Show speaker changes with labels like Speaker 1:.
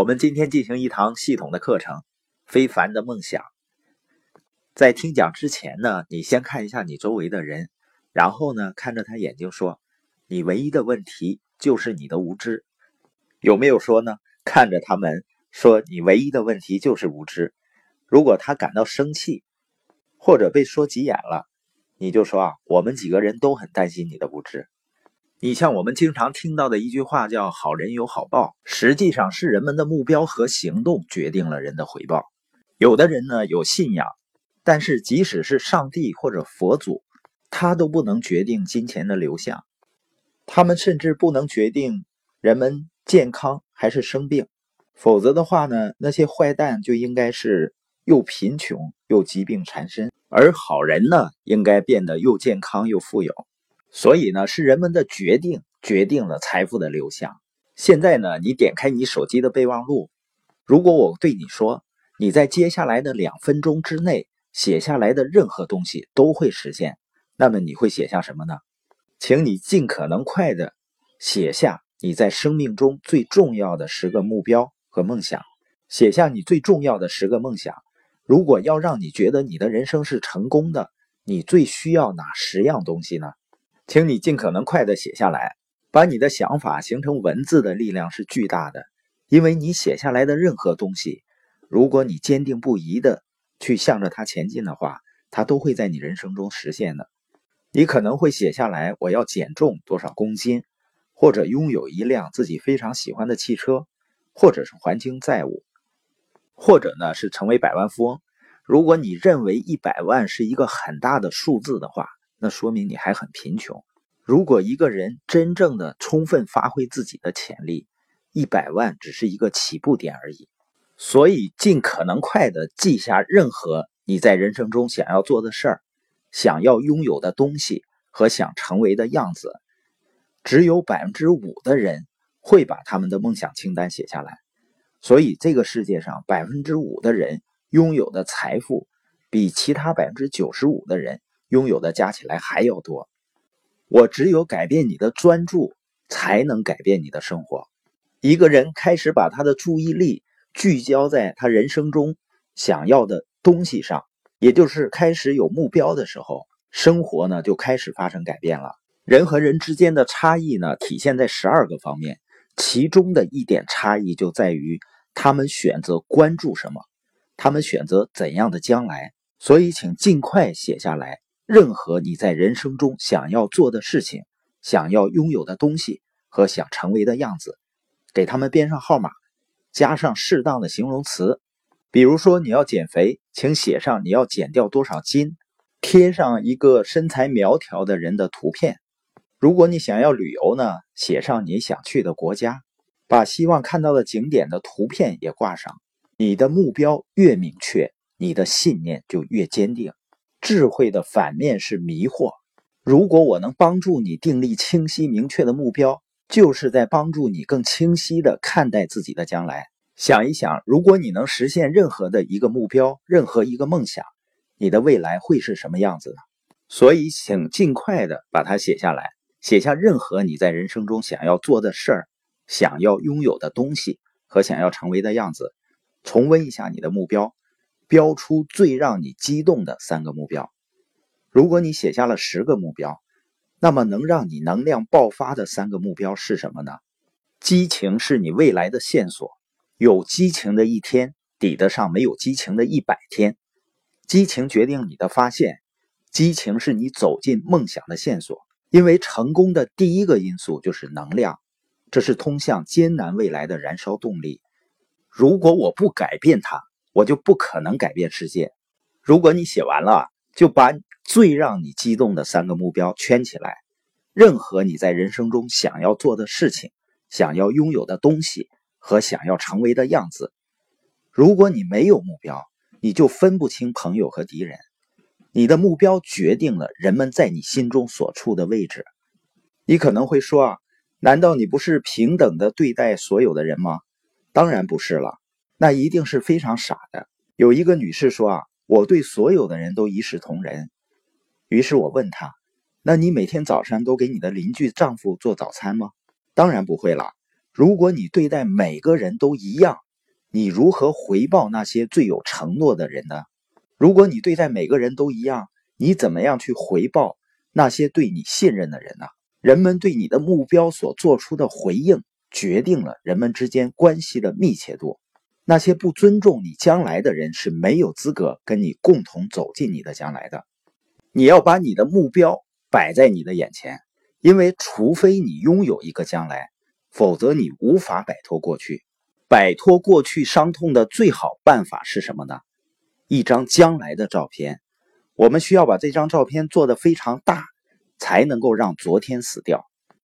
Speaker 1: 我们今天进行一堂系统的课程，非凡的梦想。在听讲之前呢，你先看一下你周围的人，然后呢，看着他眼睛说：“你唯一的问题就是你的无知。”有没有说呢？看着他们说：“你唯一的问题就是无知。”如果他感到生气，或者被说急眼了，你就说啊，我们几个人都很担心你的无知。你像我们经常听到的一句话叫“好人有好报”，实际上是人们的目标和行动决定了人的回报。有的人呢有信仰，但是即使是上帝或者佛祖，他都不能决定金钱的流向，他们甚至不能决定人们健康还是生病。否则的话呢，那些坏蛋就应该是又贫穷又疾病缠身，而好人呢应该变得又健康又富有。所以呢，是人们的决定决定了财富的流向。现在呢，你点开你手机的备忘录，如果我对你说，你在接下来的两分钟之内写下来的任何东西都会实现，那么你会写下什么呢？请你尽可能快的写下你在生命中最重要的十个目标和梦想，写下你最重要的十个梦想。如果要让你觉得你的人生是成功的，你最需要哪十样东西呢？请你尽可能快的写下来，把你的想法形成文字的力量是巨大的，因为你写下来的任何东西，如果你坚定不移的去向着它前进的话，它都会在你人生中实现的。你可能会写下来，我要减重多少公斤，或者拥有一辆自己非常喜欢的汽车，或者是还清债务，或者呢是成为百万富翁。如果你认为一百万是一个很大的数字的话，那说明你还很贫穷。如果一个人真正的充分发挥自己的潜力，一百万只是一个起步点而已。所以，尽可能快的记下任何你在人生中想要做的事儿、想要拥有的东西和想成为的样子。只有百分之五的人会把他们的梦想清单写下来。所以，这个世界上百分之五的人拥有的财富，比其他百分之九十五的人。拥有的加起来还要多。我只有改变你的专注，才能改变你的生活。一个人开始把他的注意力聚焦在他人生中想要的东西上，也就是开始有目标的时候，生活呢就开始发生改变了。人和人之间的差异呢，体现在十二个方面，其中的一点差异就在于他们选择关注什么，他们选择怎样的将来。所以，请尽快写下来。任何你在人生中想要做的事情、想要拥有的东西和想成为的样子，给他们编上号码，加上适当的形容词。比如说，你要减肥，请写上你要减掉多少斤，贴上一个身材苗条的人的图片。如果你想要旅游呢，写上你想去的国家，把希望看到的景点的图片也挂上。你的目标越明确，你的信念就越坚定。智慧的反面是迷惑。如果我能帮助你订立清晰明确的目标，就是在帮助你更清晰地看待自己的将来。想一想，如果你能实现任何的一个目标，任何一个梦想，你的未来会是什么样子呢？所以，请尽快的把它写下来，写下任何你在人生中想要做的事儿、想要拥有的东西和想要成为的样子。重温一下你的目标。标出最让你激动的三个目标。如果你写下了十个目标，那么能让你能量爆发的三个目标是什么呢？激情是你未来的线索，有激情的一天抵得上没有激情的一百天。激情决定你的发现，激情是你走进梦想的线索。因为成功的第一个因素就是能量，这是通向艰难未来的燃烧动力。如果我不改变它，我就不可能改变世界。如果你写完了，就把最让你激动的三个目标圈起来。任何你在人生中想要做的事情、想要拥有的东西和想要成为的样子。如果你没有目标，你就分不清朋友和敌人。你的目标决定了人们在你心中所处的位置。你可能会说啊，难道你不是平等的对待所有的人吗？当然不是了。那一定是非常傻的。有一个女士说：“啊，我对所有的人都一视同仁。”于是我问她：“那你每天早上都给你的邻居丈夫做早餐吗？”当然不会了。如果你对待每个人都一样，你如何回报那些最有承诺的人呢？如果你对待每个人都一样，你怎么样去回报那些对你信任的人呢？人们对你的目标所做出的回应，决定了人们之间关系的密切度。那些不尊重你将来的人是没有资格跟你共同走进你的将来的。你要把你的目标摆在你的眼前，因为除非你拥有一个将来，否则你无法摆脱过去。摆脱过去伤痛的最好办法是什么呢？一张将来的照片。我们需要把这张照片做得非常大，才能够让昨天死掉。